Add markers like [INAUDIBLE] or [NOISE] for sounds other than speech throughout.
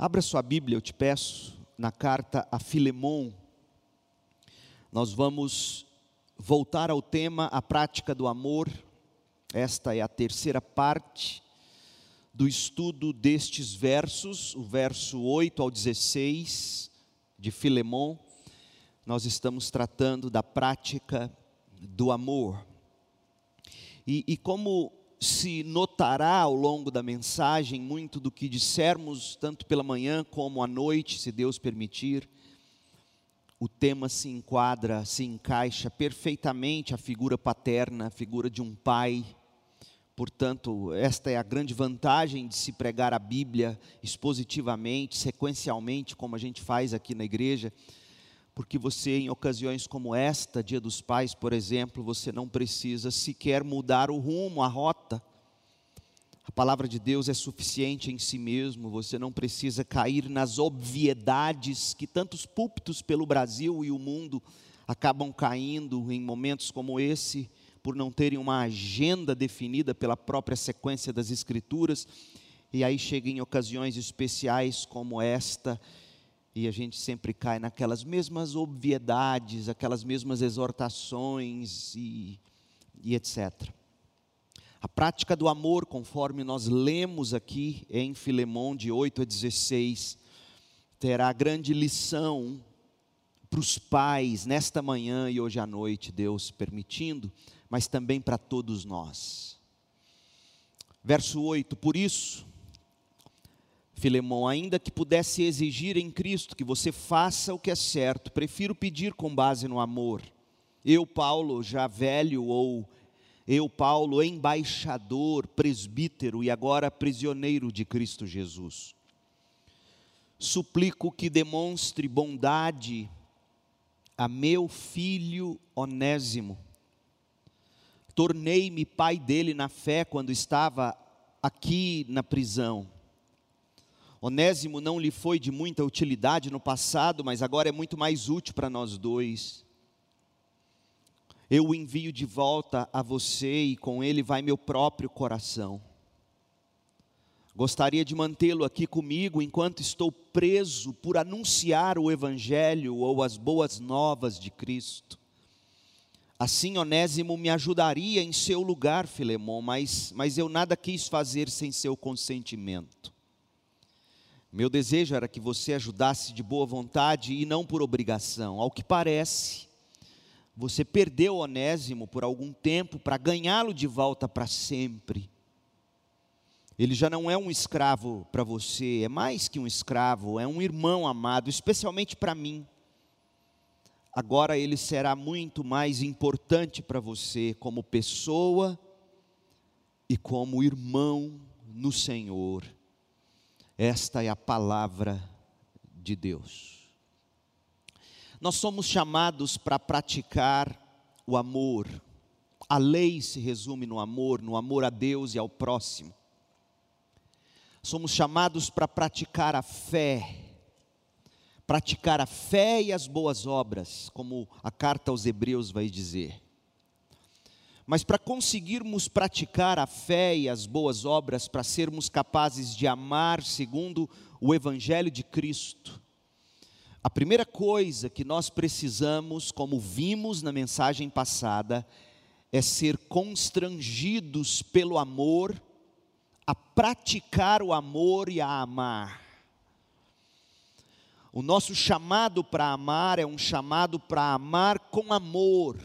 Abra sua Bíblia, eu te peço, na carta a Filemon. Nós vamos voltar ao tema a prática do amor. Esta é a terceira parte do estudo destes versos, o verso 8 ao 16 de Filemon. Nós estamos tratando da prática do amor. E, e como se notará ao longo da mensagem muito do que dissermos, tanto pela manhã como à noite, se Deus permitir. O tema se enquadra, se encaixa perfeitamente a figura paterna, a figura de um pai. Portanto, esta é a grande vantagem de se pregar a Bíblia expositivamente, sequencialmente, como a gente faz aqui na igreja porque você, em ocasiões como esta, Dia dos Pais, por exemplo, você não precisa sequer mudar o rumo, a rota. A palavra de Deus é suficiente em si mesmo, você não precisa cair nas obviedades que tantos púlpitos pelo Brasil e o mundo acabam caindo em momentos como esse, por não terem uma agenda definida pela própria sequência das Escrituras, e aí chega em ocasiões especiais como esta, e a gente sempre cai naquelas mesmas obviedades, aquelas mesmas exortações e, e etc. A prática do amor, conforme nós lemos aqui em Filemão de 8 a 16, terá grande lição para os pais nesta manhã e hoje à noite, Deus permitindo, mas também para todos nós. Verso 8: Por isso, Filemão, ainda que pudesse exigir em Cristo que você faça o que é certo, prefiro pedir com base no amor. Eu, Paulo, já velho, ou eu, Paulo, embaixador, presbítero e agora prisioneiro de Cristo Jesus. Suplico que demonstre bondade a meu filho Onésimo. Tornei-me pai dele na fé quando estava aqui na prisão Onésimo não lhe foi de muita utilidade no passado, mas agora é muito mais útil para nós dois. Eu o envio de volta a você e com ele vai meu próprio coração. Gostaria de mantê-lo aqui comigo enquanto estou preso por anunciar o Evangelho ou as boas novas de Cristo. Assim, Onésimo me ajudaria em seu lugar, Filemão, mas, mas eu nada quis fazer sem seu consentimento. Meu desejo era que você ajudasse de boa vontade e não por obrigação. Ao que parece, você perdeu Onésimo por algum tempo para ganhá-lo de volta para sempre. Ele já não é um escravo para você, é mais que um escravo, é um irmão amado, especialmente para mim. Agora ele será muito mais importante para você como pessoa e como irmão no Senhor. Esta é a palavra de Deus. Nós somos chamados para praticar o amor. A lei se resume no amor, no amor a Deus e ao próximo. Somos chamados para praticar a fé, praticar a fé e as boas obras, como a carta aos Hebreus vai dizer. Mas para conseguirmos praticar a fé e as boas obras, para sermos capazes de amar segundo o Evangelho de Cristo, a primeira coisa que nós precisamos, como vimos na mensagem passada, é ser constrangidos pelo amor, a praticar o amor e a amar. O nosso chamado para amar é um chamado para amar com amor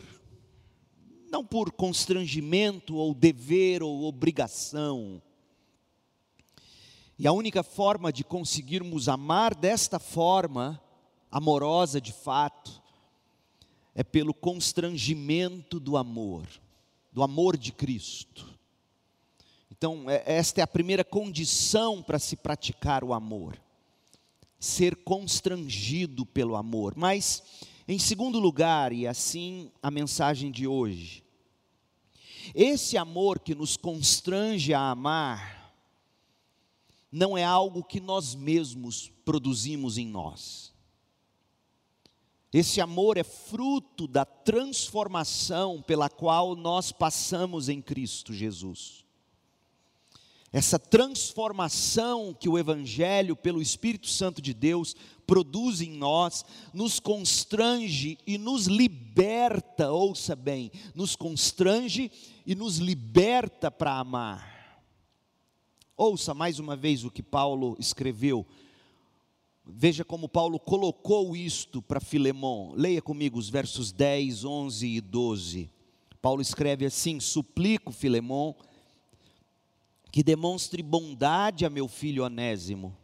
não por constrangimento ou dever ou obrigação. E a única forma de conseguirmos amar desta forma, amorosa de fato, é pelo constrangimento do amor, do amor de Cristo. Então, é, esta é a primeira condição para se praticar o amor, ser constrangido pelo amor. Mas, em segundo lugar, e assim a mensagem de hoje, esse amor que nos constrange a amar, não é algo que nós mesmos produzimos em nós. Esse amor é fruto da transformação pela qual nós passamos em Cristo Jesus. Essa transformação que o Evangelho, pelo Espírito Santo de Deus, produz em nós, nos constrange e nos liberta, ouça bem, nos constrange e nos liberta para amar. Ouça mais uma vez o que Paulo escreveu. Veja como Paulo colocou isto para Filemão. Leia comigo os versos 10, 11 e 12. Paulo escreve assim: Suplico, Filemão, que demonstre bondade a meu filho Onésimo.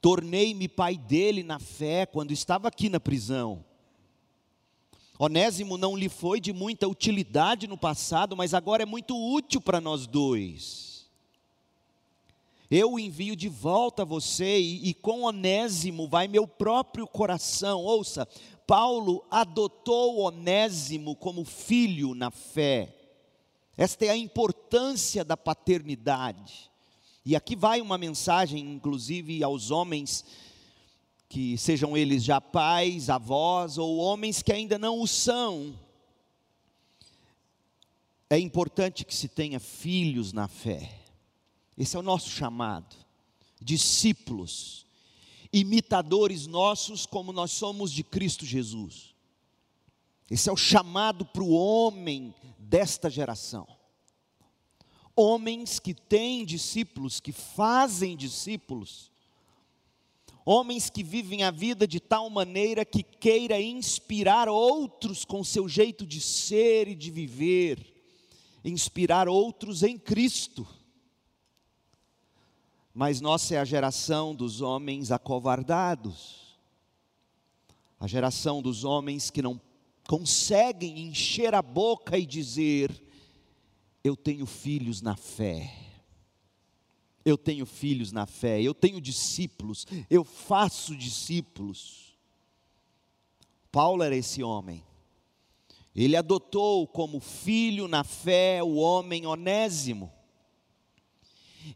Tornei-me pai dele na fé quando estava aqui na prisão. Onésimo não lhe foi de muita utilidade no passado, mas agora é muito útil para nós dois. Eu o envio de volta a você e, e com Onésimo vai meu próprio coração. Ouça, Paulo adotou Onésimo como filho na fé. Esta é a importância da paternidade. E aqui vai uma mensagem, inclusive, aos homens, que sejam eles já pais, avós, ou homens que ainda não o são. É importante que se tenha filhos na fé. Esse é o nosso chamado. Discípulos imitadores nossos, como nós somos de Cristo Jesus. Esse é o chamado para o homem desta geração. Homens que têm discípulos, que fazem discípulos, homens que vivem a vida de tal maneira que queira inspirar outros com seu jeito de ser e de viver, inspirar outros em Cristo. Mas nossa é a geração dos homens acovardados, a geração dos homens que não conseguem encher a boca e dizer: Eu tenho filhos na fé, eu tenho filhos na fé, eu tenho discípulos, eu faço discípulos. Paulo era esse homem. Ele adotou como filho na fé o homem onésimo.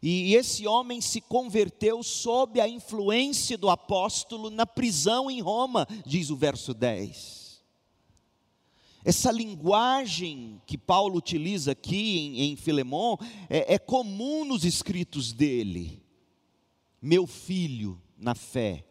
E esse homem se converteu sob a influência do apóstolo na prisão em Roma, diz o verso 10. Essa linguagem que Paulo utiliza aqui em, em é, é comum nos escritos dele. Meu filho na fé.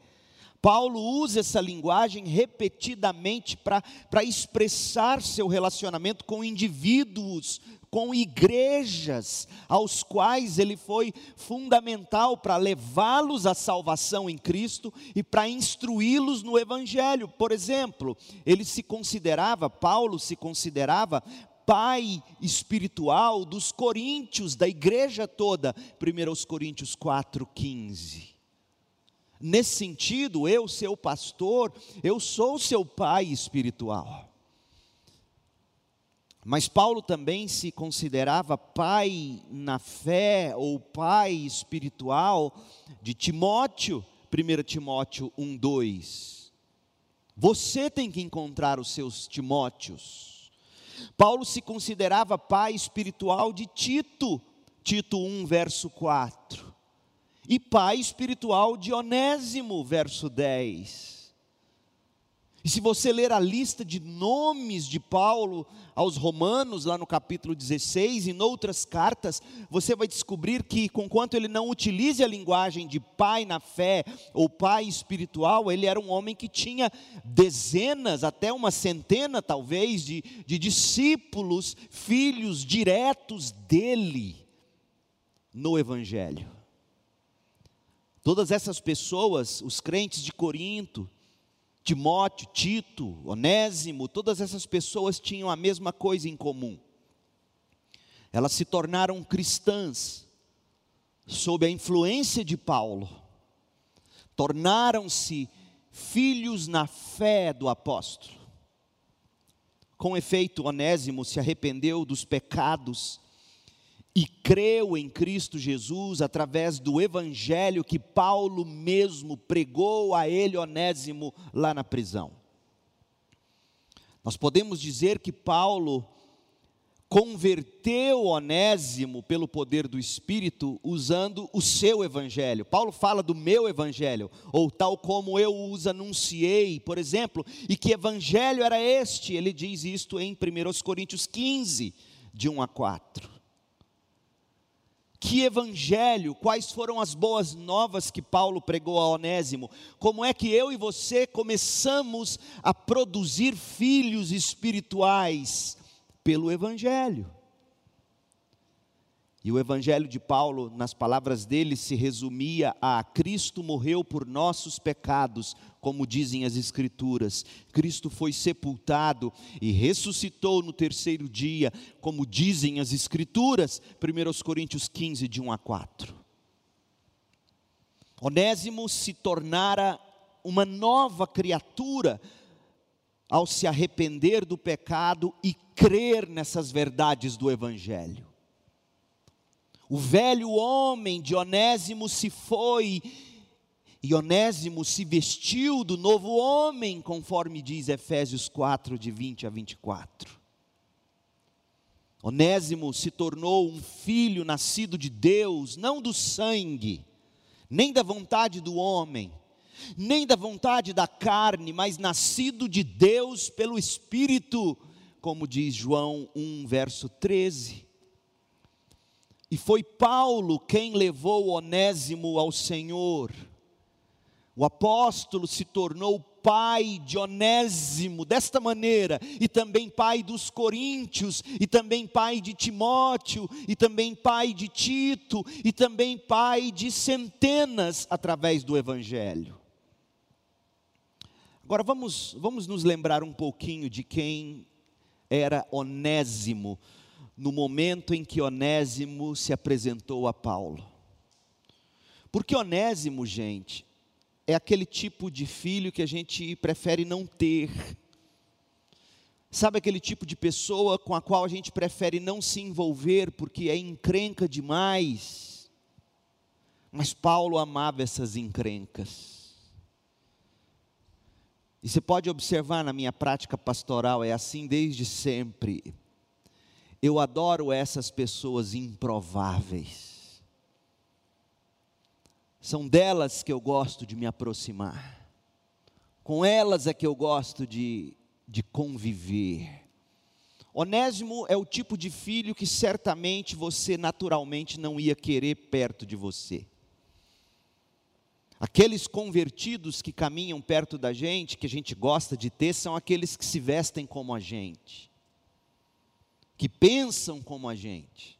Paulo usa essa linguagem repetidamente para expressar seu relacionamento com indivíduos com igrejas, aos quais ele foi fundamental para levá-los à salvação em Cristo e para instruí-los no Evangelho. Por exemplo, ele se considerava, Paulo se considerava pai espiritual dos coríntios, da igreja toda, 1 Coríntios 4,15. Nesse sentido, eu, seu pastor, eu sou seu pai espiritual. Mas Paulo também se considerava pai na fé ou pai espiritual de Timóteo, 1 Timóteo 1:2. Você tem que encontrar os seus Timóteos. Paulo se considerava pai espiritual de Tito, Tito 1 verso 4. E pai espiritual de Onésimo, verso 10. E se você ler a lista de nomes de Paulo aos Romanos, lá no capítulo 16, e em outras cartas, você vai descobrir que, conquanto ele não utilize a linguagem de pai na fé ou pai espiritual, ele era um homem que tinha dezenas, até uma centena talvez, de, de discípulos, filhos diretos dele no Evangelho. Todas essas pessoas, os crentes de Corinto, Timóteo, Tito, Onésimo, todas essas pessoas tinham a mesma coisa em comum. Elas se tornaram cristãs sob a influência de Paulo. Tornaram-se filhos na fé do apóstolo. Com efeito, Onésimo se arrependeu dos pecados e creu em Cristo Jesus através do evangelho que Paulo mesmo pregou a ele, Onésimo, lá na prisão. Nós podemos dizer que Paulo converteu Onésimo pelo poder do Espírito usando o seu evangelho. Paulo fala do meu evangelho, ou tal como eu os anunciei, por exemplo, e que evangelho era este? Ele diz isto em 1 Coríntios 15, de 1 a 4. Que evangelho, quais foram as boas novas que Paulo pregou a Onésimo? Como é que eu e você começamos a produzir filhos espirituais? Pelo evangelho. E o evangelho de Paulo, nas palavras dele, se resumia a Cristo morreu por nossos pecados, como dizem as Escrituras. Cristo foi sepultado e ressuscitou no terceiro dia, como dizem as Escrituras. 1 Coríntios 15, de 1 a 4. Onésimo se tornara uma nova criatura ao se arrepender do pecado e crer nessas verdades do Evangelho. O velho homem de Onésimo se foi, e Onésimo se vestiu do novo homem, conforme diz Efésios 4, de 20 a 24. Onésimo se tornou um filho nascido de Deus, não do sangue, nem da vontade do homem, nem da vontade da carne, mas nascido de Deus pelo Espírito, como diz João 1, verso 13. E foi Paulo quem levou Onésimo ao Senhor. O apóstolo se tornou pai de Onésimo desta maneira, e também pai dos coríntios, e também pai de Timóteo, e também pai de Tito, e também pai de centenas através do evangelho. Agora vamos, vamos nos lembrar um pouquinho de quem era Onésimo no momento em que Onésimo se apresentou a Paulo. Porque Onésimo, gente, é aquele tipo de filho que a gente prefere não ter. Sabe aquele tipo de pessoa com a qual a gente prefere não se envolver porque é encrenca demais? Mas Paulo amava essas encrencas. E você pode observar na minha prática pastoral, é assim desde sempre. Eu adoro essas pessoas improváveis. São delas que eu gosto de me aproximar. Com elas é que eu gosto de, de conviver. Onésimo é o tipo de filho que certamente você naturalmente não ia querer perto de você. Aqueles convertidos que caminham perto da gente, que a gente gosta de ter, são aqueles que se vestem como a gente que pensam como a gente,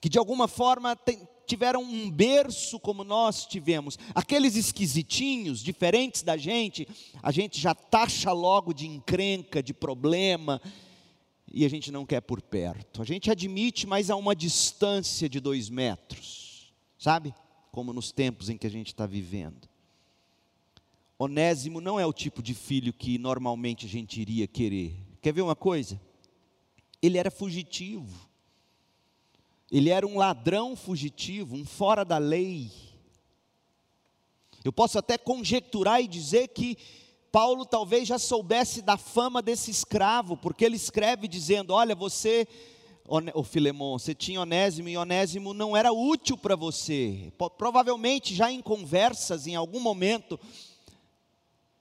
que de alguma forma tiveram um berço como nós tivemos, aqueles esquisitinhos, diferentes da gente, a gente já taxa logo de encrenca, de problema, e a gente não quer por perto. A gente admite, mas a uma distância de dois metros, sabe? Como nos tempos em que a gente está vivendo. Onésimo não é o tipo de filho que normalmente a gente iria querer. Quer ver uma coisa? Ele era fugitivo. Ele era um ladrão fugitivo, um fora da lei. Eu posso até conjecturar e dizer que Paulo talvez já soubesse da fama desse escravo, porque ele escreve dizendo: Olha, você, o Filemon, você tinha Onésimo e Onésimo não era útil para você. Provavelmente já em conversas, em algum momento,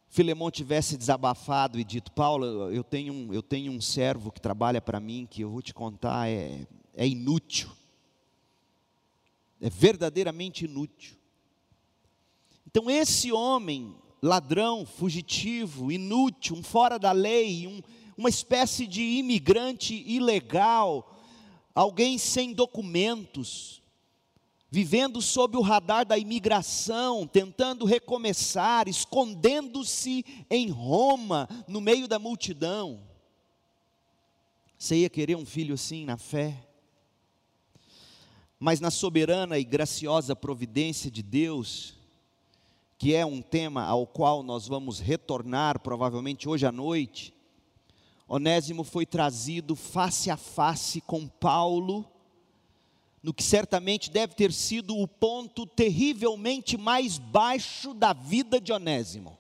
Filemão tivesse desabafado e dito: Paulo, eu tenho um, eu tenho um servo que trabalha para mim, que eu vou te contar, é, é inútil. É verdadeiramente inútil. Então, esse homem, ladrão, fugitivo, inútil, um fora da lei, um, uma espécie de imigrante ilegal, alguém sem documentos, vivendo sob o radar da imigração, tentando recomeçar, escondendo-se em Roma, no meio da multidão. Você ia querer um filho assim na fé? Mas na soberana e graciosa providência de Deus, que é um tema ao qual nós vamos retornar provavelmente hoje à noite, Onésimo foi trazido face a face com Paulo no que certamente deve ter sido o ponto terrivelmente mais baixo da vida de Onésimo.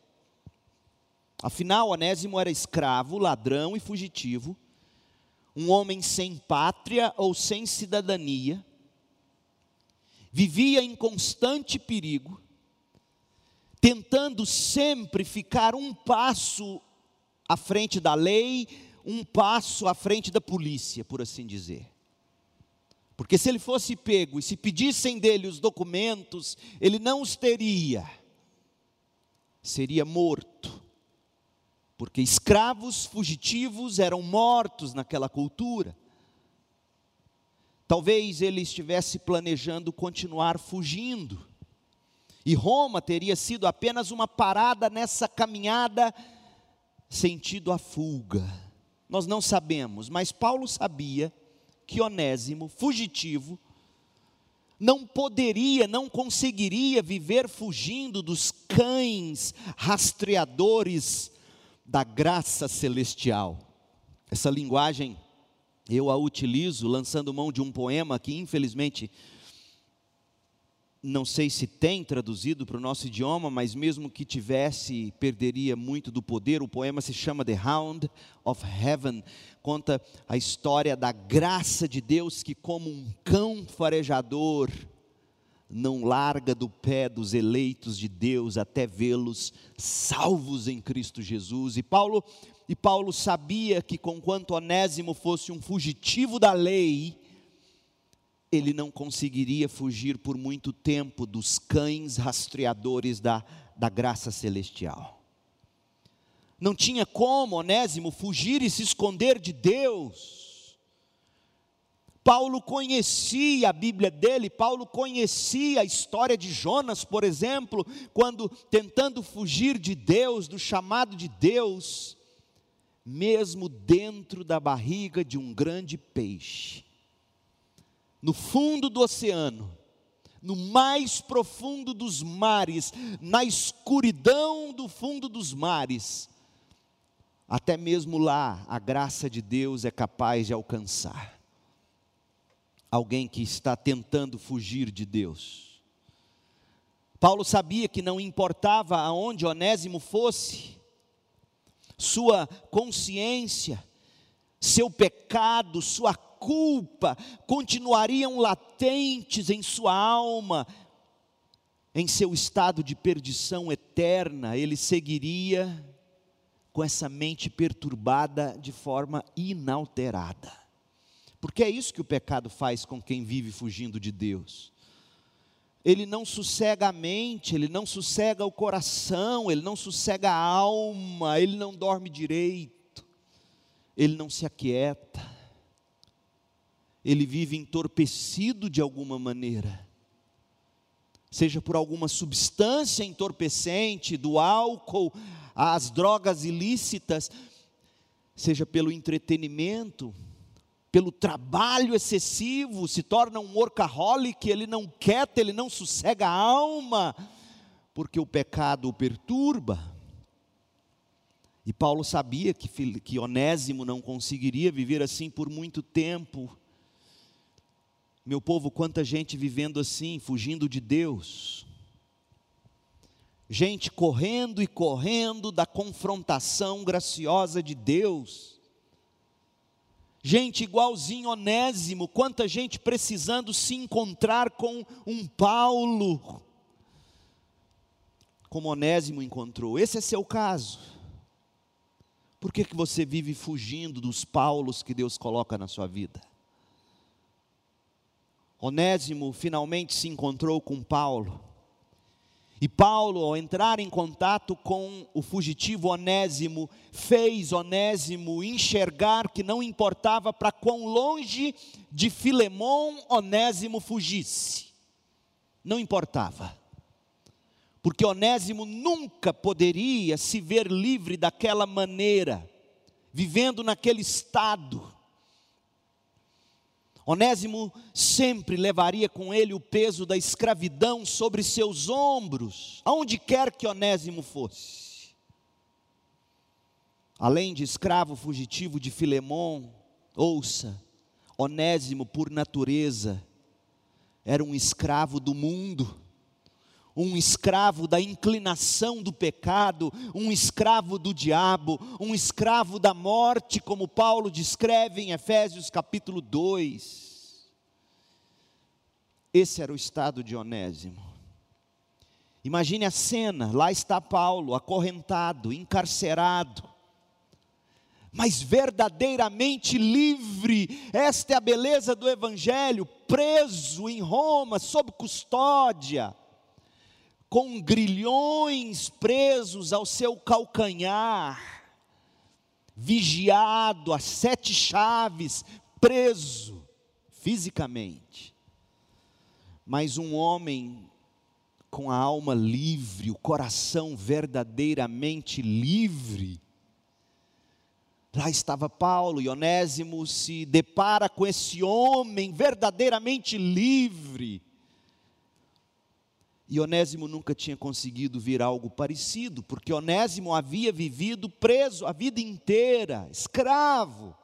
Afinal, Onésimo era escravo, ladrão e fugitivo, um homem sem pátria ou sem cidadania, vivia em constante perigo, tentando sempre ficar um passo à frente da lei, um passo à frente da polícia, por assim dizer. Porque se ele fosse pego e se pedissem dele os documentos, ele não os teria, seria morto. Porque escravos fugitivos eram mortos naquela cultura. Talvez ele estivesse planejando continuar fugindo. E Roma teria sido apenas uma parada nessa caminhada sentido a fuga. Nós não sabemos, mas Paulo sabia que Onésimo, fugitivo, não poderia, não conseguiria viver fugindo dos cães rastreadores da graça celestial. Essa linguagem eu a utilizo lançando mão de um poema que infelizmente não sei se tem traduzido para o nosso idioma, mas mesmo que tivesse, perderia muito do poder. O poema se chama The Hound of Heaven, conta a história da graça de Deus que, como um cão farejador, não larga do pé dos eleitos de Deus até vê-los salvos em Cristo Jesus. E Paulo, e Paulo sabia que, conquanto Onésimo fosse um fugitivo da lei, ele não conseguiria fugir por muito tempo dos cães rastreadores da, da graça celestial. Não tinha como Onésimo fugir e se esconder de Deus. Paulo conhecia a Bíblia dele, Paulo conhecia a história de Jonas, por exemplo, quando tentando fugir de Deus, do chamado de Deus, mesmo dentro da barriga de um grande peixe, no fundo do oceano, no mais profundo dos mares, na escuridão do fundo dos mares, até mesmo lá a graça de Deus é capaz de alcançar alguém que está tentando fugir de Deus. Paulo sabia que não importava aonde Onésimo fosse, sua consciência, seu pecado, sua culpa continuariam latentes em sua alma, em seu estado de perdição eterna, ele seguiria com essa mente perturbada de forma inalterada. Porque é isso que o pecado faz com quem vive fugindo de Deus. Ele não sossega a mente, ele não sossega o coração, ele não sossega a alma, ele não dorme direito, ele não se aquieta ele vive entorpecido de alguma maneira, seja por alguma substância entorpecente, do álcool, às drogas ilícitas, seja pelo entretenimento, pelo trabalho excessivo, se torna um workaholic, ele não quieta, ele não sossega a alma, porque o pecado o perturba. E Paulo sabia que, que Onésimo não conseguiria viver assim por muito tempo, meu povo, quanta gente vivendo assim, fugindo de Deus. Gente correndo e correndo da confrontação graciosa de Deus. Gente igualzinho Onésimo, quanta gente precisando se encontrar com um Paulo, como Onésimo encontrou. Esse é seu caso. Por que, que você vive fugindo dos Paulos que Deus coloca na sua vida? Onésimo finalmente se encontrou com Paulo. E Paulo, ao entrar em contato com o fugitivo Onésimo, fez Onésimo enxergar que não importava para quão longe de Filemão Onésimo fugisse. Não importava. Porque Onésimo nunca poderia se ver livre daquela maneira, vivendo naquele estado Onésimo sempre levaria com ele o peso da escravidão sobre seus ombros, aonde quer que Onésimo fosse. Além de escravo fugitivo de Filemão, ouça, Onésimo por natureza era um escravo do mundo, um escravo da inclinação do pecado, um escravo do diabo, um escravo da morte, como Paulo descreve em Efésios capítulo 2. Esse era o estado de Onésimo. Imagine a cena: lá está Paulo, acorrentado, encarcerado, mas verdadeiramente livre. Esta é a beleza do Evangelho, preso em Roma, sob custódia, com grilhões presos ao seu calcanhar, vigiado a sete chaves, preso fisicamente. Mas um homem com a alma livre, o coração verdadeiramente livre, Lá estava Paulo e Onésimo se depara com esse homem verdadeiramente livre. E Onésimo nunca tinha conseguido ver algo parecido, porque Onésimo havia vivido preso a vida inteira, escravo.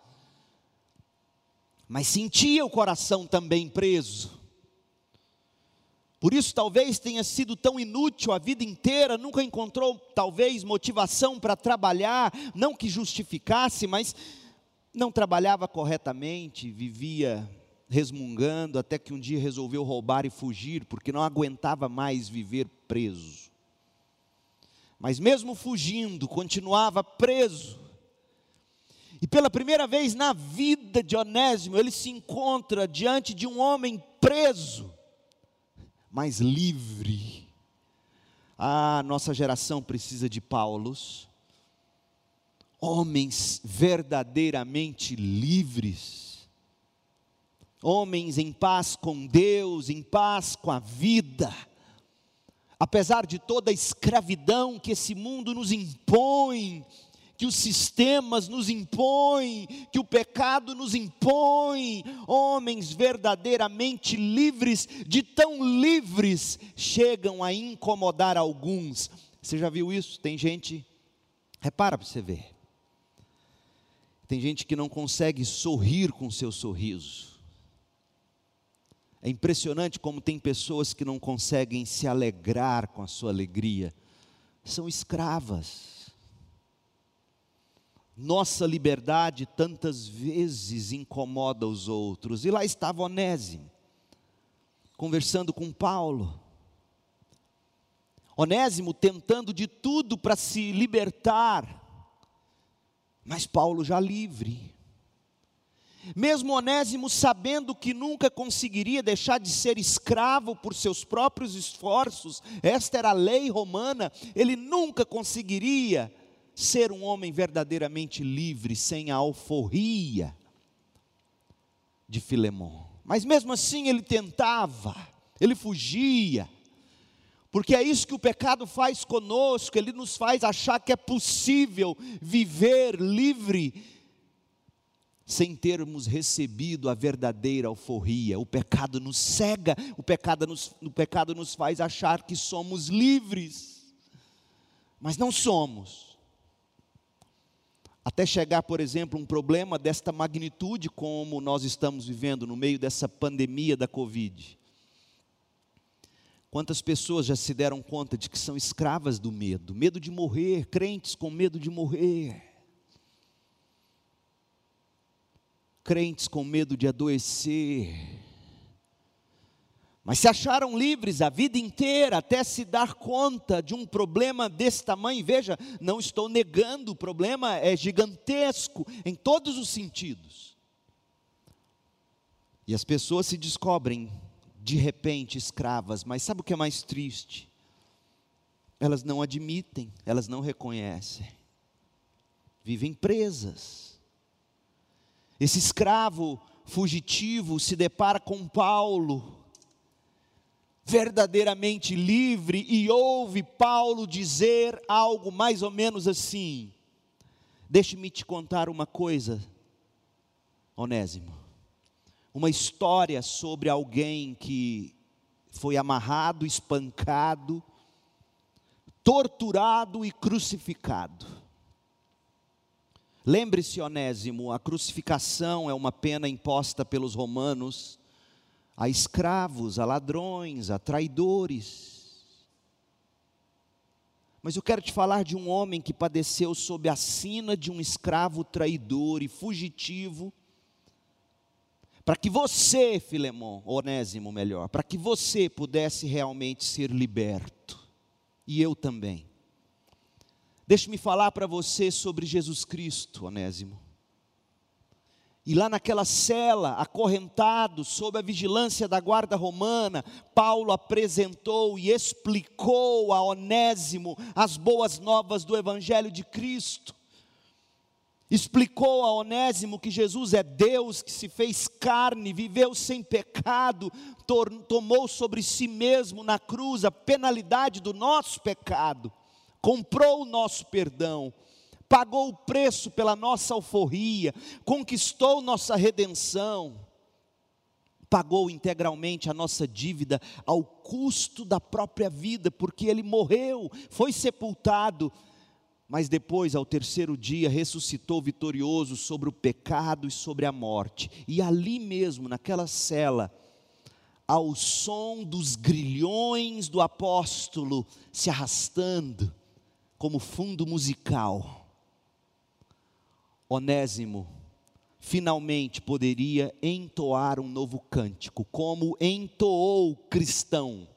Mas sentia o coração também preso. Por isso, talvez tenha sido tão inútil a vida inteira, nunca encontrou, talvez, motivação para trabalhar, não que justificasse, mas não trabalhava corretamente, vivia resmungando, até que um dia resolveu roubar e fugir, porque não aguentava mais viver preso. Mas mesmo fugindo, continuava preso. E pela primeira vez na vida de Onésimo, ele se encontra diante de um homem preso mais livre. A nossa geração precisa de Paulos, homens verdadeiramente livres, homens em paz com Deus, em paz com a vida, apesar de toda a escravidão que esse mundo nos impõe, que os sistemas nos impõem, que o pecado nos impõe, homens verdadeiramente livres, de tão livres, chegam a incomodar alguns. Você já viu isso? Tem gente, repara para você ver, tem gente que não consegue sorrir com seu sorriso. É impressionante como tem pessoas que não conseguem se alegrar com a sua alegria, são escravas nossa liberdade tantas vezes incomoda os outros. E lá estava Onésimo, conversando com Paulo. Onésimo tentando de tudo para se libertar, mas Paulo já livre. Mesmo Onésimo sabendo que nunca conseguiria deixar de ser escravo por seus próprios esforços, esta era a lei romana, ele nunca conseguiria ser um homem verdadeiramente livre, sem a alforria de Filemão. Mas mesmo assim ele tentava, ele fugia, porque é isso que o pecado faz conosco, ele nos faz achar que é possível viver livre sem termos recebido a verdadeira alforria. O pecado nos cega, o pecado nos, o pecado nos faz achar que somos livres, mas não somos até chegar, por exemplo, um problema desta magnitude como nós estamos vivendo no meio dessa pandemia da Covid. Quantas pessoas já se deram conta de que são escravas do medo, medo de morrer, crentes com medo de morrer, crentes com medo de adoecer, mas se acharam livres a vida inteira até se dar conta de um problema desse tamanho. Veja, não estou negando, o problema é gigantesco em todos os sentidos. E as pessoas se descobrem de repente escravas, mas sabe o que é mais triste? Elas não admitem, elas não reconhecem. Vivem presas. Esse escravo fugitivo se depara com Paulo verdadeiramente livre e ouve Paulo dizer algo mais ou menos assim: Deixe-me te contar uma coisa, Onésimo, uma história sobre alguém que foi amarrado, espancado, torturado e crucificado. Lembre-se, Onésimo, a crucificação é uma pena imposta pelos romanos a escravos, a ladrões, a traidores. Mas eu quero te falar de um homem que padeceu sob a sina de um escravo traidor e fugitivo, para que você, Filemão, Onésimo melhor, para que você pudesse realmente ser liberto, e eu também. Deixe-me falar para você sobre Jesus Cristo, Onésimo. E lá naquela cela, acorrentado, sob a vigilância da guarda romana, Paulo apresentou e explicou a Onésimo as boas novas do Evangelho de Cristo. Explicou a Onésimo que Jesus é Deus que se fez carne, viveu sem pecado, tomou sobre si mesmo na cruz a penalidade do nosso pecado, comprou o nosso perdão pagou o preço pela nossa alforria, conquistou nossa redenção, pagou integralmente a nossa dívida ao custo da própria vida, porque ele morreu, foi sepultado, mas depois, ao terceiro dia, ressuscitou vitorioso sobre o pecado e sobre a morte, e ali mesmo, naquela cela, ao som dos grilhões do apóstolo se arrastando, como fundo musical, Onésimo finalmente poderia entoar um novo cântico, como entoou cristão.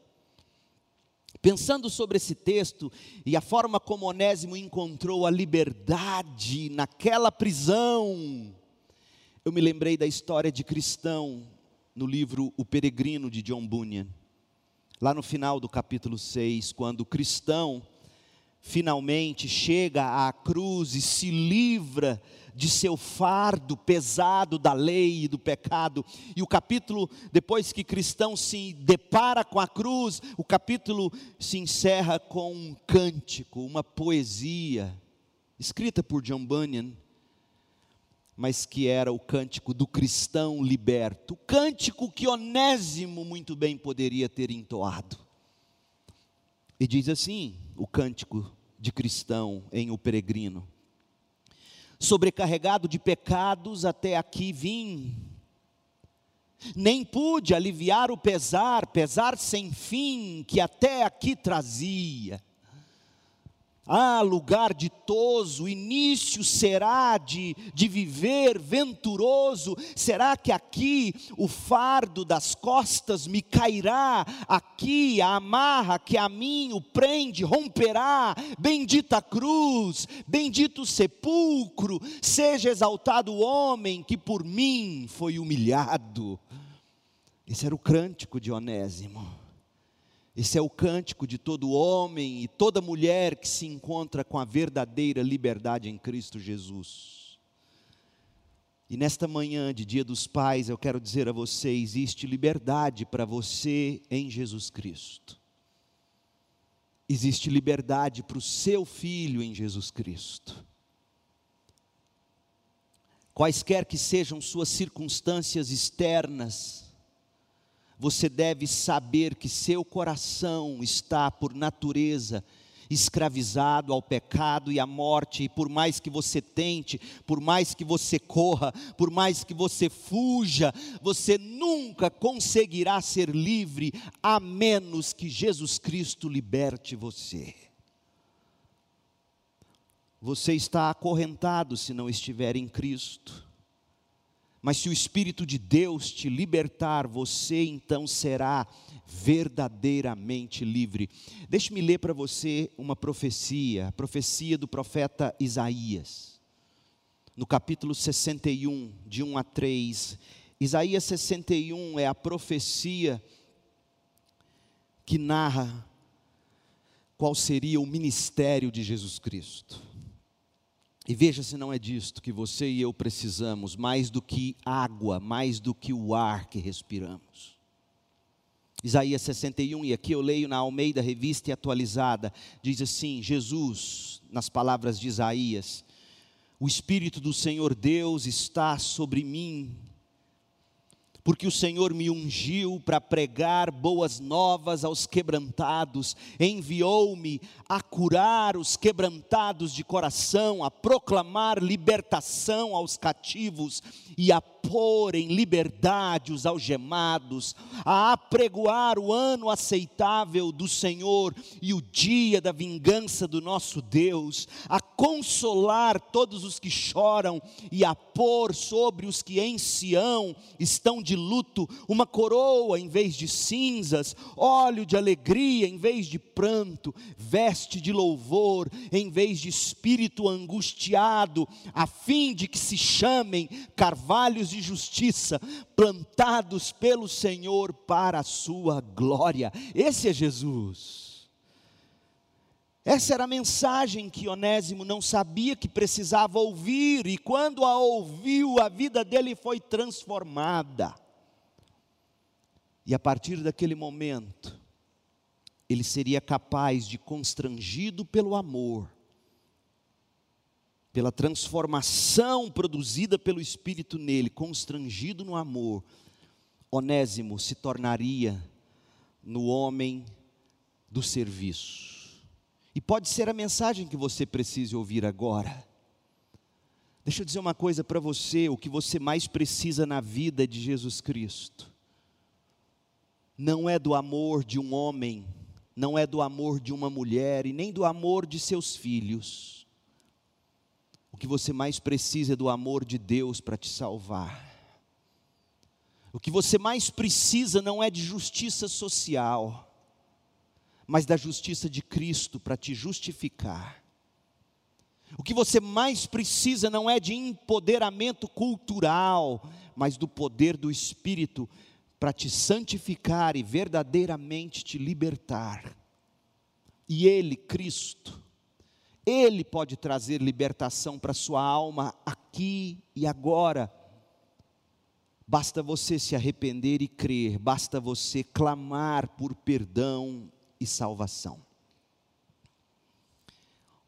Pensando sobre esse texto e a forma como Onésimo encontrou a liberdade naquela prisão, eu me lembrei da história de cristão no livro O Peregrino de John Bunyan. Lá no final do capítulo 6, quando o cristão finalmente chega à cruz e se livra de seu fardo pesado da lei e do pecado. E o capítulo, depois que cristão se depara com a cruz, o capítulo se encerra com um cântico, uma poesia, escrita por John Bunyan, mas que era o cântico do cristão liberto, o cântico que Onésimo muito bem poderia ter entoado. E diz assim: o cântico de cristão em O Peregrino. Sobrecarregado de pecados, até aqui vim. Nem pude aliviar o pesar, pesar sem fim que até aqui trazia. Ah, lugar ditoso, início será de, de viver venturoso. Será que aqui o fardo das costas me cairá? Aqui a amarra que a mim o prende romperá. Bendita cruz, bendito sepulcro. Seja exaltado o homem que por mim foi humilhado. Esse era o cântico de Onésimo. Esse é o cântico de todo homem e toda mulher que se encontra com a verdadeira liberdade em Cristo Jesus. E nesta manhã de Dia dos Pais, eu quero dizer a você: existe liberdade para você em Jesus Cristo. Existe liberdade para o seu filho em Jesus Cristo. Quaisquer que sejam suas circunstâncias externas, você deve saber que seu coração está, por natureza, escravizado ao pecado e à morte, e por mais que você tente, por mais que você corra, por mais que você fuja, você nunca conseguirá ser livre, a menos que Jesus Cristo liberte você. Você está acorrentado se não estiver em Cristo. Mas se o Espírito de Deus te libertar, você então será verdadeiramente livre. Deixe-me ler para você uma profecia, a profecia do profeta Isaías, no capítulo 61, de 1 a 3. Isaías 61 é a profecia que narra qual seria o ministério de Jesus Cristo. E veja se não é disto que você e eu precisamos, mais do que água, mais do que o ar que respiramos. Isaías 61, e aqui eu leio na Almeida Revista e Atualizada, diz assim: Jesus, nas palavras de Isaías, o Espírito do Senhor Deus está sobre mim, porque o Senhor me ungiu para pregar boas novas aos quebrantados, enviou-me a curar os quebrantados de coração, a proclamar libertação aos cativos e a pôr em liberdade os algemados, a apregoar o ano aceitável do Senhor e o dia da vingança do nosso Deus, a consolar todos os que choram e a pôr sobre os que em Sião estão de luto uma coroa em vez de cinzas, óleo de alegria em vez de pranto, veste de louvor em vez de espírito angustiado, a fim de que se chamem carvalhos de justiça, plantados pelo Senhor para a sua glória. Esse é Jesus. Essa era a mensagem que Onésimo não sabia que precisava ouvir, e quando a ouviu, a vida dele foi transformada. E a partir daquele momento, ele seria capaz de, constrangido pelo amor, pela transformação produzida pelo Espírito nele, constrangido no amor, Onésimo se tornaria no homem do serviço. E pode ser a mensagem que você precise ouvir agora. Deixa eu dizer uma coisa para você: o que você mais precisa na vida de Jesus Cristo, não é do amor de um homem, não é do amor de uma mulher e nem do amor de seus filhos. O que você mais precisa é do amor de Deus para te salvar. O que você mais precisa não é de justiça social mas da justiça de Cristo para te justificar. O que você mais precisa não é de empoderamento cultural, mas do poder do Espírito para te santificar e verdadeiramente te libertar. E Ele, Cristo, Ele pode trazer libertação para sua alma aqui e agora. Basta você se arrepender e crer, basta você clamar por perdão e salvação.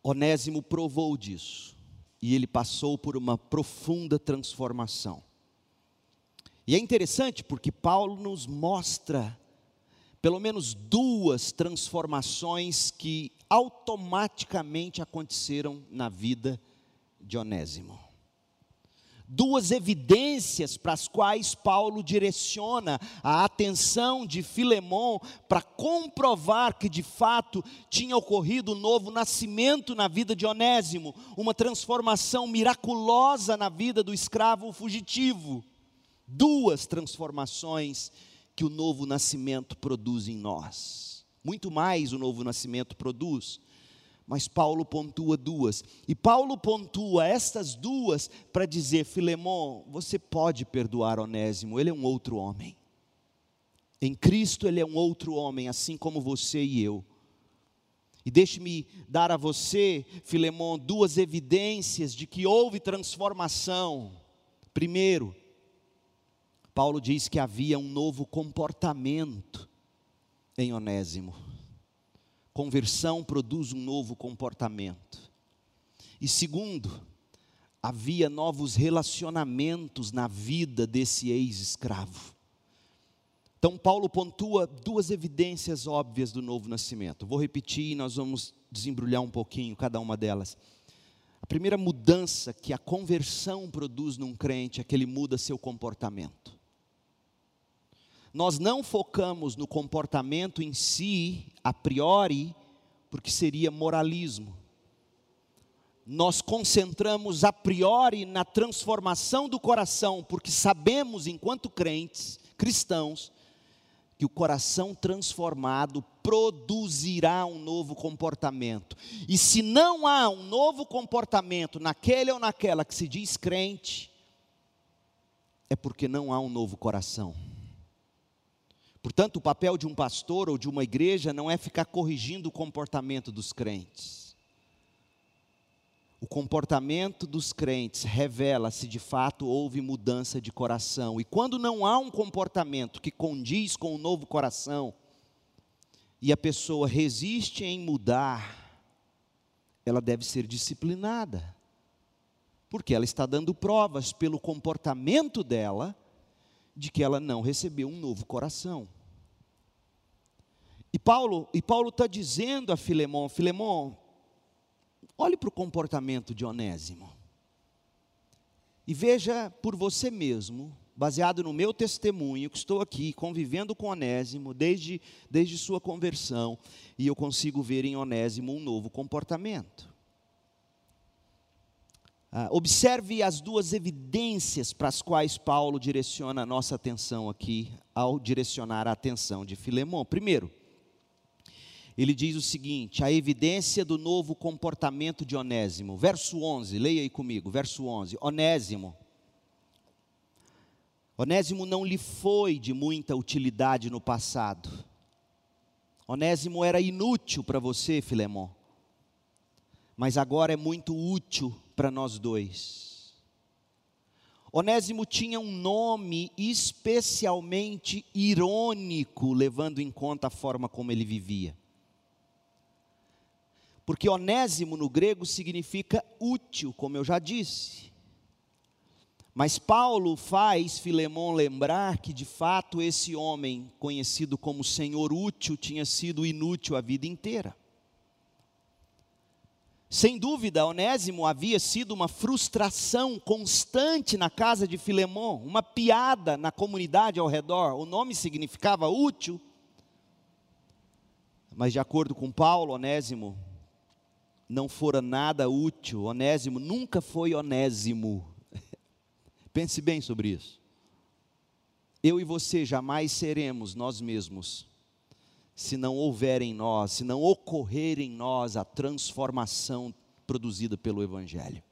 Onésimo provou disso e ele passou por uma profunda transformação. E é interessante porque Paulo nos mostra pelo menos duas transformações que automaticamente aconteceram na vida de Onésimo duas evidências para as quais Paulo direciona a atenção de Filemão para comprovar que de fato tinha ocorrido um novo nascimento na vida de Onésimo, uma transformação miraculosa na vida do escravo fugitivo. Duas transformações que o novo nascimento produz em nós. Muito mais o novo nascimento produz mas Paulo pontua duas. E Paulo pontua estas duas para dizer: Filemão, você pode perdoar Onésimo, ele é um outro homem. Em Cristo ele é um outro homem, assim como você e eu. E deixe-me dar a você, Filemão, duas evidências de que houve transformação. Primeiro, Paulo diz que havia um novo comportamento em Onésimo. Conversão produz um novo comportamento. E segundo, havia novos relacionamentos na vida desse ex-escravo. Então, Paulo pontua duas evidências óbvias do novo nascimento. Vou repetir e nós vamos desembrulhar um pouquinho cada uma delas. A primeira mudança que a conversão produz num crente é que ele muda seu comportamento. Nós não focamos no comportamento em si, a priori, porque seria moralismo. Nós concentramos a priori na transformação do coração, porque sabemos, enquanto crentes, cristãos, que o coração transformado produzirá um novo comportamento. E se não há um novo comportamento naquele ou naquela que se diz crente, é porque não há um novo coração. Portanto, o papel de um pastor ou de uma igreja não é ficar corrigindo o comportamento dos crentes. O comportamento dos crentes revela se de fato houve mudança de coração. E quando não há um comportamento que condiz com o novo coração, e a pessoa resiste em mudar, ela deve ser disciplinada. Porque ela está dando provas pelo comportamento dela de que ela não recebeu um novo coração. E Paulo e Paulo está dizendo a Filemão, Filemão, olhe para o comportamento de Onésimo. E veja por você mesmo, baseado no meu testemunho, que estou aqui convivendo com Onésimo desde, desde sua conversão, e eu consigo ver em Onésimo um novo comportamento. Ah, observe as duas evidências para as quais Paulo direciona a nossa atenção aqui, ao direcionar a atenção de Filemão. Primeiro, ele diz o seguinte: a evidência do novo comportamento de Onésimo. Verso 11, leia aí comigo, verso 11. Onésimo. Onésimo não lhe foi de muita utilidade no passado. Onésimo era inútil para você, Filemão. Mas agora é muito útil para nós dois. Onésimo tinha um nome especialmente irônico, levando em conta a forma como ele vivia. Porque onésimo no grego significa útil, como eu já disse. Mas Paulo faz Filemão lembrar que de fato esse homem, conhecido como Senhor útil, tinha sido inútil a vida inteira. Sem dúvida, Onésimo havia sido uma frustração constante na casa de Filemão, uma piada na comunidade ao redor. O nome significava útil. Mas, de acordo com Paulo, Onésimo não fora nada útil. Onésimo nunca foi onésimo. [LAUGHS] Pense bem sobre isso. Eu e você jamais seremos nós mesmos se não houver em nós, se não ocorrer em nós a transformação produzida pelo Evangelho.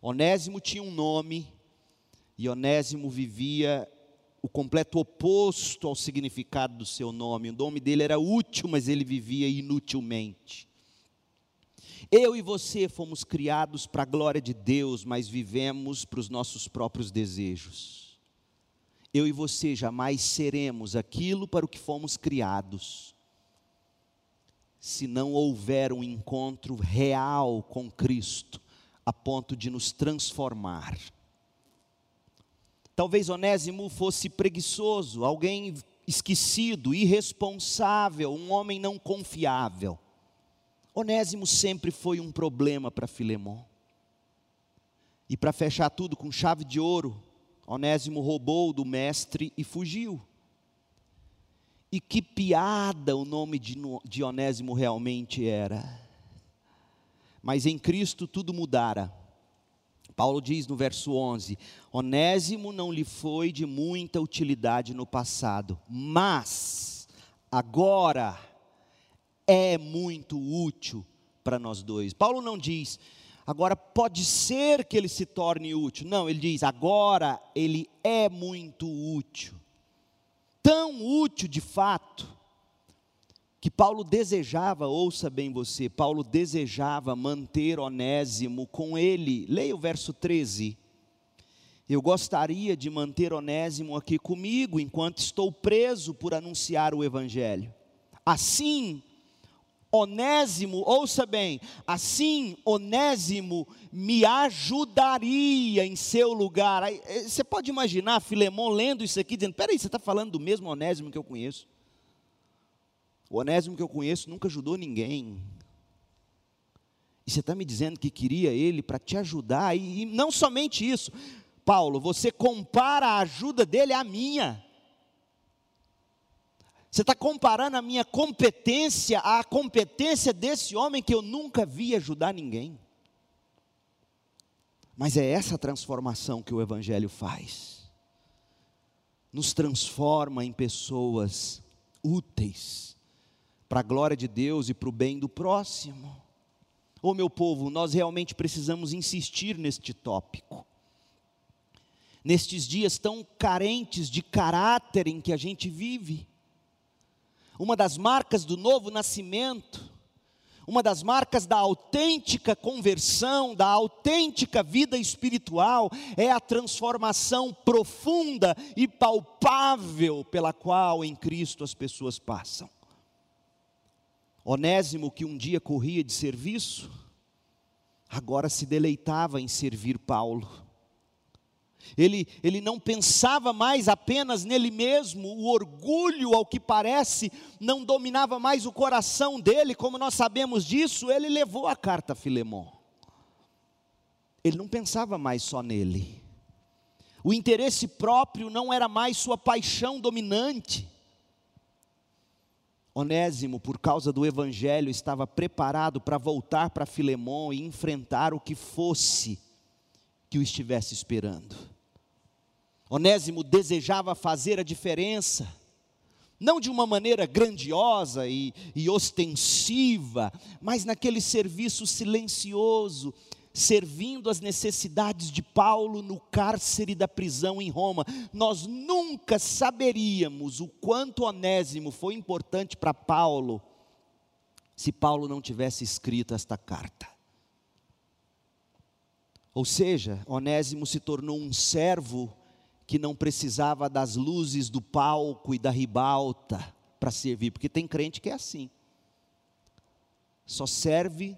Onésimo tinha um nome, e Onésimo vivia o completo oposto ao significado do seu nome. O nome dele era útil, mas ele vivia inutilmente. Eu e você fomos criados para a glória de Deus, mas vivemos para os nossos próprios desejos eu e você jamais seremos aquilo para o que fomos criados, se não houver um encontro real com Cristo, a ponto de nos transformar. Talvez Onésimo fosse preguiçoso, alguém esquecido, irresponsável, um homem não confiável. Onésimo sempre foi um problema para Filemão. E para fechar tudo com chave de ouro, Onésimo roubou do mestre e fugiu. E que piada o nome de Onésimo realmente era. Mas em Cristo tudo mudara. Paulo diz no verso 11: Onésimo não lhe foi de muita utilidade no passado, mas agora é muito útil para nós dois. Paulo não diz, Agora, pode ser que ele se torne útil. Não, ele diz: agora ele é muito útil. Tão útil de fato, que Paulo desejava, ouça bem você, Paulo desejava manter Onésimo com ele. Leia o verso 13. Eu gostaria de manter Onésimo aqui comigo enquanto estou preso por anunciar o Evangelho. Assim, Onésimo, ouça bem, assim Onésimo me ajudaria em seu lugar. Aí, eh, você pode imaginar Filemão lendo isso aqui, dizendo: peraí, você está falando do mesmo Onésimo que eu conheço? O Onésimo que eu conheço nunca ajudou ninguém. E você está me dizendo que queria ele para te ajudar, e, e não somente isso, Paulo, você compara a ajuda dele à minha. Você está comparando a minha competência à competência desse homem que eu nunca vi ajudar ninguém. Mas é essa transformação que o Evangelho faz. Nos transforma em pessoas úteis para a glória de Deus e para o bem do próximo. Ô oh, meu povo, nós realmente precisamos insistir neste tópico. Nestes dias tão carentes de caráter em que a gente vive uma das marcas do novo nascimento, uma das marcas da autêntica conversão, da autêntica vida espiritual, é a transformação profunda e palpável pela qual em Cristo as pessoas passam. Onésimo, que um dia corria de serviço, agora se deleitava em servir Paulo. Ele, ele não pensava mais apenas nele mesmo, o orgulho, ao que parece, não dominava mais o coração dele, como nós sabemos disso, ele levou a carta a Filemão. Ele não pensava mais só nele, O interesse próprio não era mais sua paixão dominante. Onésimo, por causa do evangelho, estava preparado para voltar para Filemão e enfrentar o que fosse que o estivesse esperando. Onésimo desejava fazer a diferença, não de uma maneira grandiosa e, e ostensiva, mas naquele serviço silencioso, servindo as necessidades de Paulo no cárcere da prisão em Roma. Nós nunca saberíamos o quanto Onésimo foi importante para Paulo se Paulo não tivesse escrito esta carta. Ou seja, Onésimo se tornou um servo que não precisava das luzes do palco e da ribalta para servir, porque tem crente que é assim. Só serve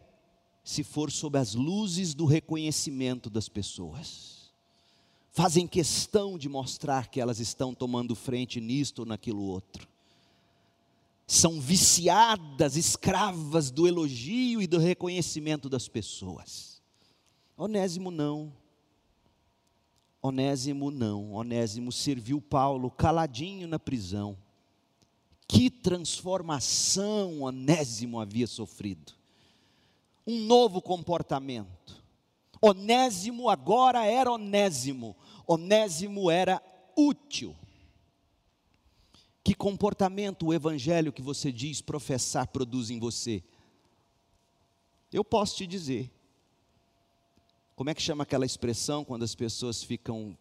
se for sob as luzes do reconhecimento das pessoas. Fazem questão de mostrar que elas estão tomando frente nisto ou naquilo outro. São viciadas, escravas do elogio e do reconhecimento das pessoas. Onésimo não. Onésimo não. Onésimo serviu Paulo caladinho na prisão. Que transformação Onésimo havia sofrido. Um novo comportamento. Onésimo agora era Onésimo. Onésimo era útil. Que comportamento o evangelho que você diz professar produz em você? Eu posso te dizer. Como é que chama aquela expressão quando as pessoas ficam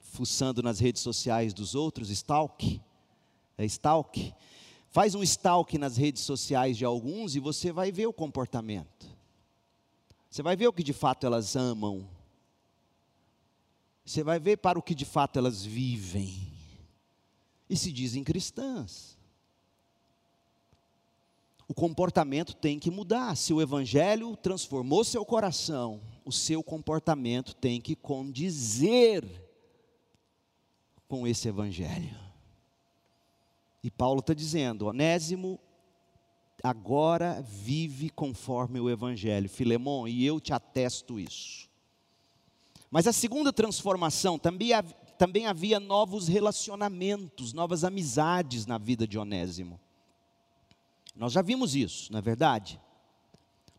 fuçando nas redes sociais dos outros? Stalk? É stalk? Faz um stalk nas redes sociais de alguns e você vai ver o comportamento. Você vai ver o que de fato elas amam. Você vai ver para o que de fato elas vivem. E se dizem cristãs o comportamento tem que mudar. Se o Evangelho transformou seu coração, o seu comportamento tem que condizer com esse Evangelho. E Paulo está dizendo: Onésimo agora vive conforme o Evangelho. Filemão, e eu te atesto isso. Mas a segunda transformação, também, também havia novos relacionamentos, novas amizades na vida de Onésimo. Nós já vimos isso, não é verdade?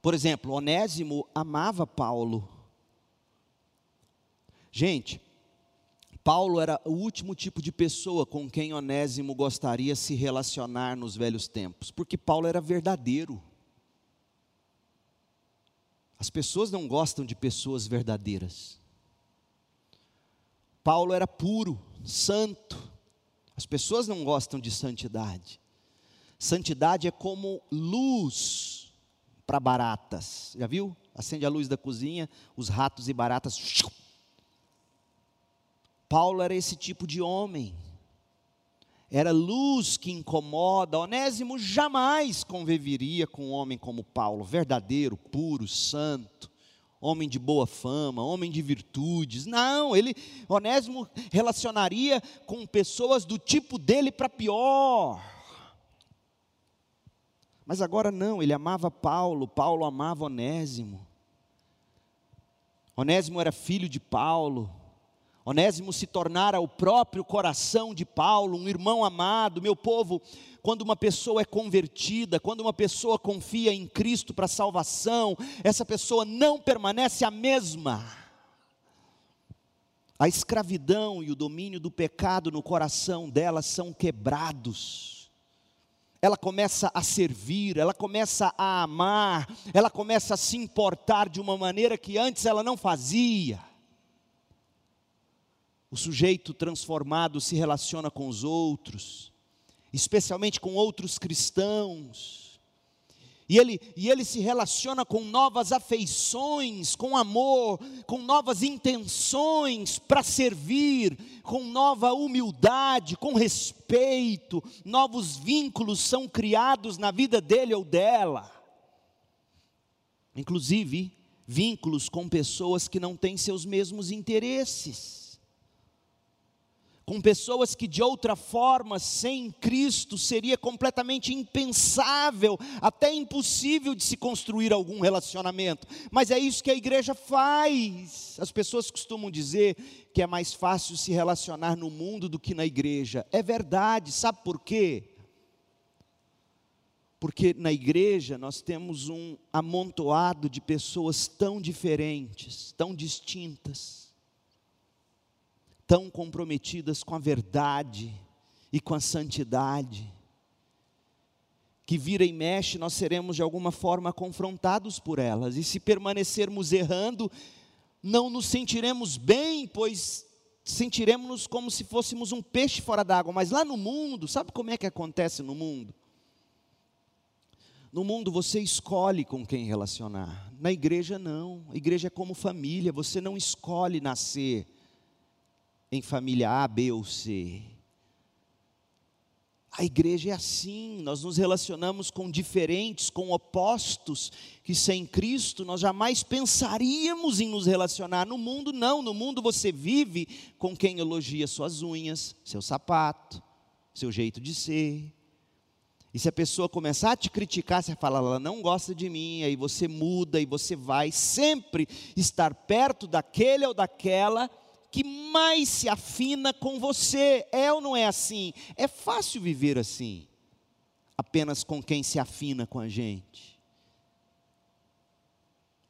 Por exemplo, Onésimo amava Paulo. Gente, Paulo era o último tipo de pessoa com quem Onésimo gostaria se relacionar nos velhos tempos, porque Paulo era verdadeiro. As pessoas não gostam de pessoas verdadeiras. Paulo era puro, santo. As pessoas não gostam de santidade. Santidade é como luz para baratas. Já viu? Acende a luz da cozinha, os ratos e baratas. Paulo era esse tipo de homem. Era luz que incomoda. Onésimo jamais conviveria com um homem como Paulo, verdadeiro, puro, santo, homem de boa fama, homem de virtudes. Não, ele Onésimo relacionaria com pessoas do tipo dele para pior mas agora não, ele amava Paulo, Paulo amava Onésimo. Onésimo era filho de Paulo. Onésimo se tornara o próprio coração de Paulo, um irmão amado. Meu povo, quando uma pessoa é convertida, quando uma pessoa confia em Cristo para salvação, essa pessoa não permanece a mesma. A escravidão e o domínio do pecado no coração dela são quebrados ela começa a servir, ela começa a amar, ela começa a se importar de uma maneira que antes ela não fazia. O sujeito transformado se relaciona com os outros, especialmente com outros cristãos e ele, e ele se relaciona com novas afeições, com amor, com novas intenções para servir, com nova humildade, com respeito. Novos vínculos são criados na vida dele ou dela. Inclusive, vínculos com pessoas que não têm seus mesmos interesses com pessoas que de outra forma, sem Cristo, seria completamente impensável, até impossível de se construir algum relacionamento. Mas é isso que a igreja faz. As pessoas costumam dizer que é mais fácil se relacionar no mundo do que na igreja. É verdade, sabe por quê? Porque na igreja nós temos um amontoado de pessoas tão diferentes, tão distintas tão comprometidas com a verdade e com a santidade, que vira e mexe, nós seremos de alguma forma confrontados por elas, e se permanecermos errando, não nos sentiremos bem, pois sentiremos-nos como se fôssemos um peixe fora d'água, mas lá no mundo, sabe como é que acontece no mundo? No mundo você escolhe com quem relacionar, na igreja não, a igreja é como família, você não escolhe nascer, em família A, B ou C. A igreja é assim, nós nos relacionamos com diferentes, com opostos, que sem Cristo nós jamais pensaríamos em nos relacionar. No mundo, não, no mundo você vive com quem elogia suas unhas, seu sapato, seu jeito de ser. E se a pessoa começar a te criticar, você fala, ela não gosta de mim, aí você muda e você vai sempre estar perto daquele ou daquela que mais se afina com você. É ou não é assim? É fácil viver assim, apenas com quem se afina com a gente.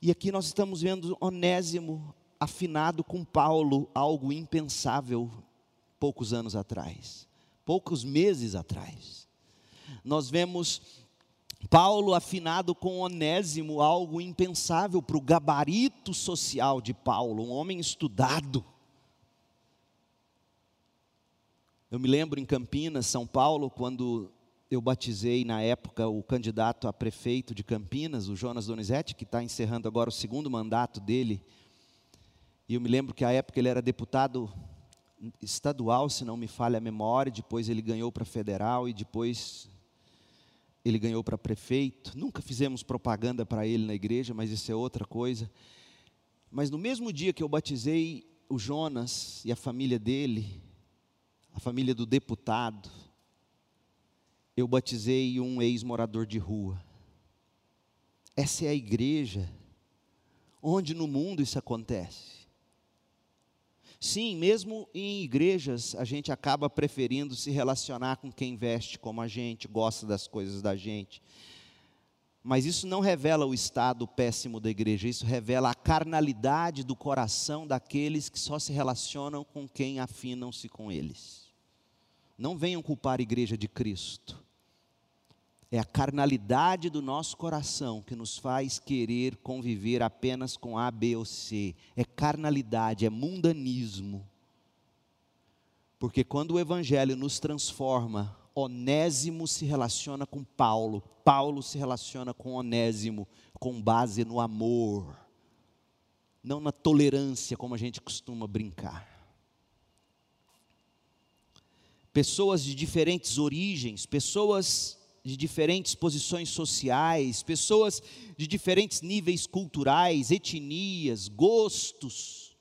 E aqui nós estamos vendo Onésimo afinado com Paulo, algo impensável poucos anos atrás, poucos meses atrás. Nós vemos Paulo afinado com Onésimo, algo impensável para o gabarito social de Paulo, um homem estudado Eu me lembro em Campinas, São Paulo, quando eu batizei na época o candidato a prefeito de Campinas, o Jonas Donizete, que está encerrando agora o segundo mandato dele. E eu me lembro que à época ele era deputado estadual, se não me falha a memória, depois ele ganhou para federal e depois ele ganhou para prefeito. Nunca fizemos propaganda para ele na igreja, mas isso é outra coisa. Mas no mesmo dia que eu batizei o Jonas e a família dele, a família do deputado, eu batizei um ex-morador de rua. Essa é a igreja. Onde no mundo isso acontece? Sim, mesmo em igrejas, a gente acaba preferindo se relacionar com quem veste como a gente, gosta das coisas da gente. Mas isso não revela o estado péssimo da igreja, isso revela a carnalidade do coração daqueles que só se relacionam com quem afinam-se com eles. Não venham culpar a igreja de Cristo. É a carnalidade do nosso coração que nos faz querer conviver apenas com A, B ou C. É carnalidade, é mundanismo. Porque quando o Evangelho nos transforma, Onésimo se relaciona com Paulo, Paulo se relaciona com Onésimo, com base no amor, não na tolerância, como a gente costuma brincar pessoas de diferentes origens, pessoas de diferentes posições sociais, pessoas de diferentes níveis culturais, etnias, gostos.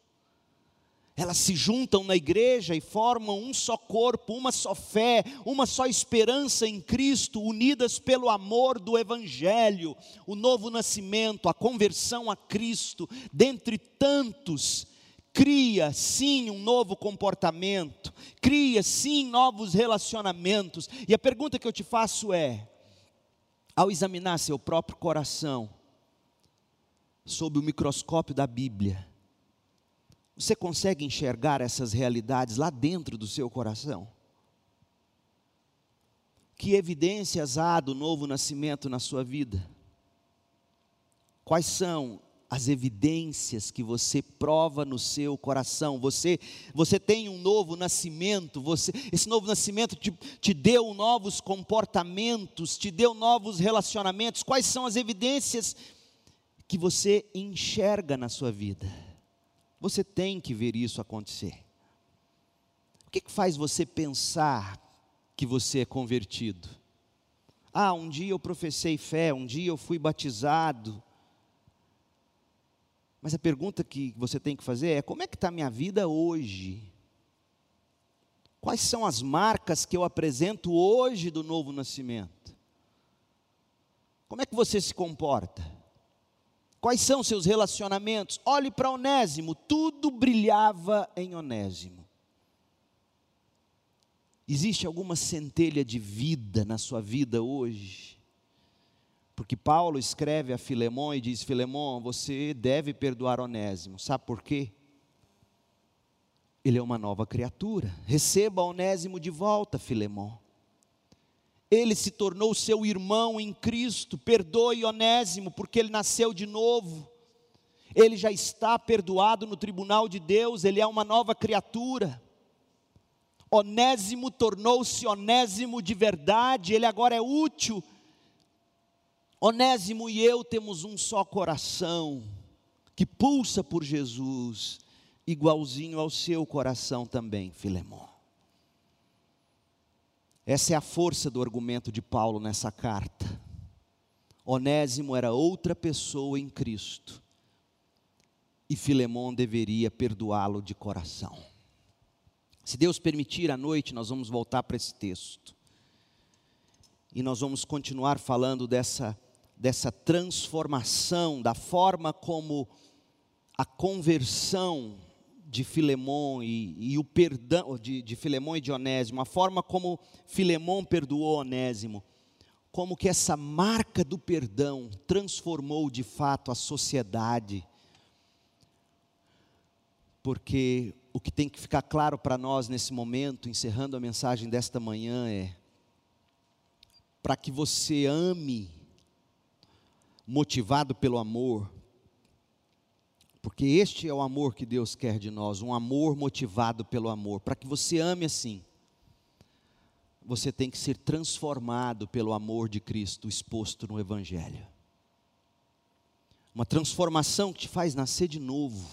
Elas se juntam na igreja e formam um só corpo, uma só fé, uma só esperança em Cristo, unidas pelo amor do Evangelho, o novo nascimento, a conversão a Cristo, dentre tantos cria sim um novo comportamento, cria sim novos relacionamentos. E a pergunta que eu te faço é: ao examinar seu próprio coração, sob o microscópio da Bíblia, você consegue enxergar essas realidades lá dentro do seu coração? Que evidências há do novo nascimento na sua vida? Quais são as evidências que você prova no seu coração. Você, você tem um novo nascimento, você, esse novo nascimento te, te deu novos comportamentos, te deu novos relacionamentos. Quais são as evidências que você enxerga na sua vida? Você tem que ver isso acontecer. O que, que faz você pensar que você é convertido? Ah, um dia eu professei fé, um dia eu fui batizado mas a pergunta que você tem que fazer é: como é que está a minha vida hoje? Quais são as marcas que eu apresento hoje do novo nascimento? Como é que você se comporta? Quais são seus relacionamentos? Olhe para Onésimo, tudo brilhava em Onésimo. Existe alguma centelha de vida na sua vida hoje? Porque Paulo escreve a Filemão e diz: Filemão, você deve perdoar Onésimo. Sabe por quê? Ele é uma nova criatura. Receba Onésimo de volta, Filemão. Ele se tornou seu irmão em Cristo. Perdoe Onésimo, porque ele nasceu de novo. Ele já está perdoado no tribunal de Deus, ele é uma nova criatura. Onésimo tornou-se Onésimo de verdade, ele agora é útil. Onésimo e eu temos um só coração, que pulsa por Jesus igualzinho ao seu coração também, Filemão. Essa é a força do argumento de Paulo nessa carta. Onésimo era outra pessoa em Cristo. E Filemão deveria perdoá-lo de coração. Se Deus permitir, à noite nós vamos voltar para esse texto. E nós vamos continuar falando dessa, dessa transformação, da forma como a conversão de Filemon e, e, o perdão de, de e de Onésimo, a forma como Filemon perdoou Onésimo, como que essa marca do perdão transformou de fato a sociedade. Porque o que tem que ficar claro para nós nesse momento, encerrando a mensagem desta manhã, é: para que você ame, motivado pelo amor, porque este é o amor que Deus quer de nós, um amor motivado pelo amor. Para que você ame assim, você tem que ser transformado pelo amor de Cristo exposto no Evangelho. Uma transformação que te faz nascer de novo,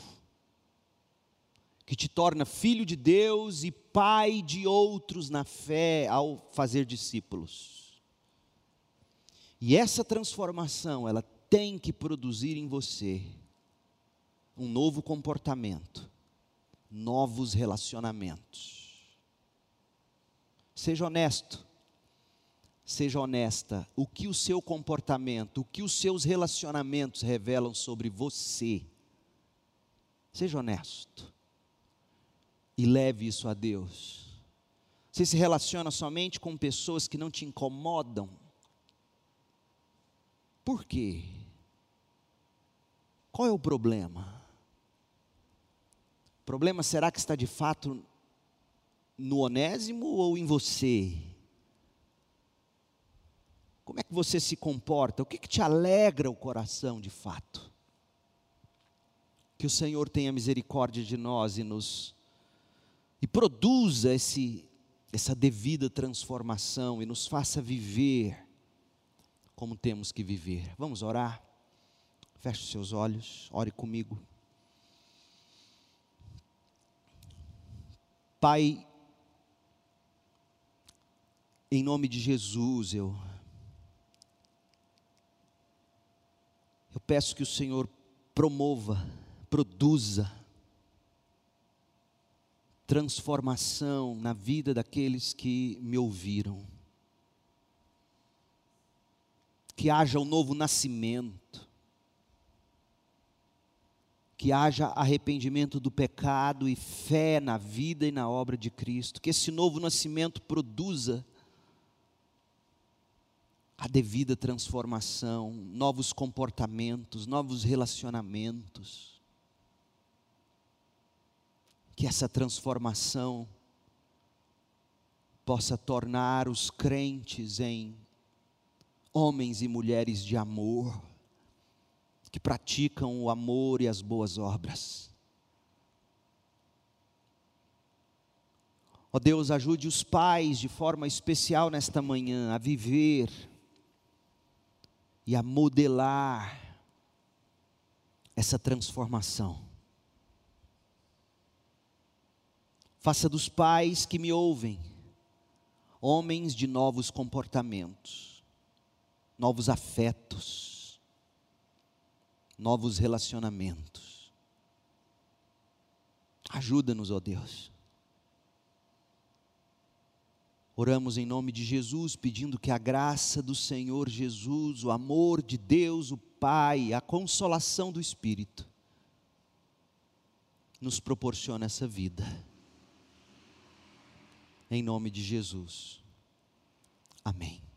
que te torna filho de Deus e pai de outros na fé ao fazer discípulos. E essa transformação, ela tem que produzir em você um novo comportamento, novos relacionamentos. Seja honesto, seja honesta. O que o seu comportamento, o que os seus relacionamentos revelam sobre você. Seja honesto e leve isso a Deus. Você se relaciona somente com pessoas que não te incomodam. Por quê? Qual é o problema? O problema será que está de fato no onésimo ou em você? Como é que você se comporta? O que, que te alegra o coração de fato? Que o Senhor tenha misericórdia de nós e nos e produza esse, essa devida transformação e nos faça viver como temos que viver. Vamos orar? Feche os seus olhos, ore comigo. Pai, em nome de Jesus, eu eu peço que o Senhor promova, produza transformação na vida daqueles que me ouviram. Que haja um novo nascimento que haja arrependimento do pecado e fé na vida e na obra de Cristo, que esse novo nascimento produza a devida transformação, novos comportamentos, novos relacionamentos. Que essa transformação possa tornar os crentes em homens e mulheres de amor que praticam o amor e as boas obras. Ó oh Deus, ajude os pais de forma especial nesta manhã a viver e a modelar essa transformação. Faça dos pais que me ouvem homens de novos comportamentos, novos afetos, novos relacionamentos. Ajuda-nos, ó Deus. Oramos em nome de Jesus, pedindo que a graça do Senhor Jesus, o amor de Deus, o Pai, a consolação do Espírito, nos proporcione essa vida. Em nome de Jesus. Amém.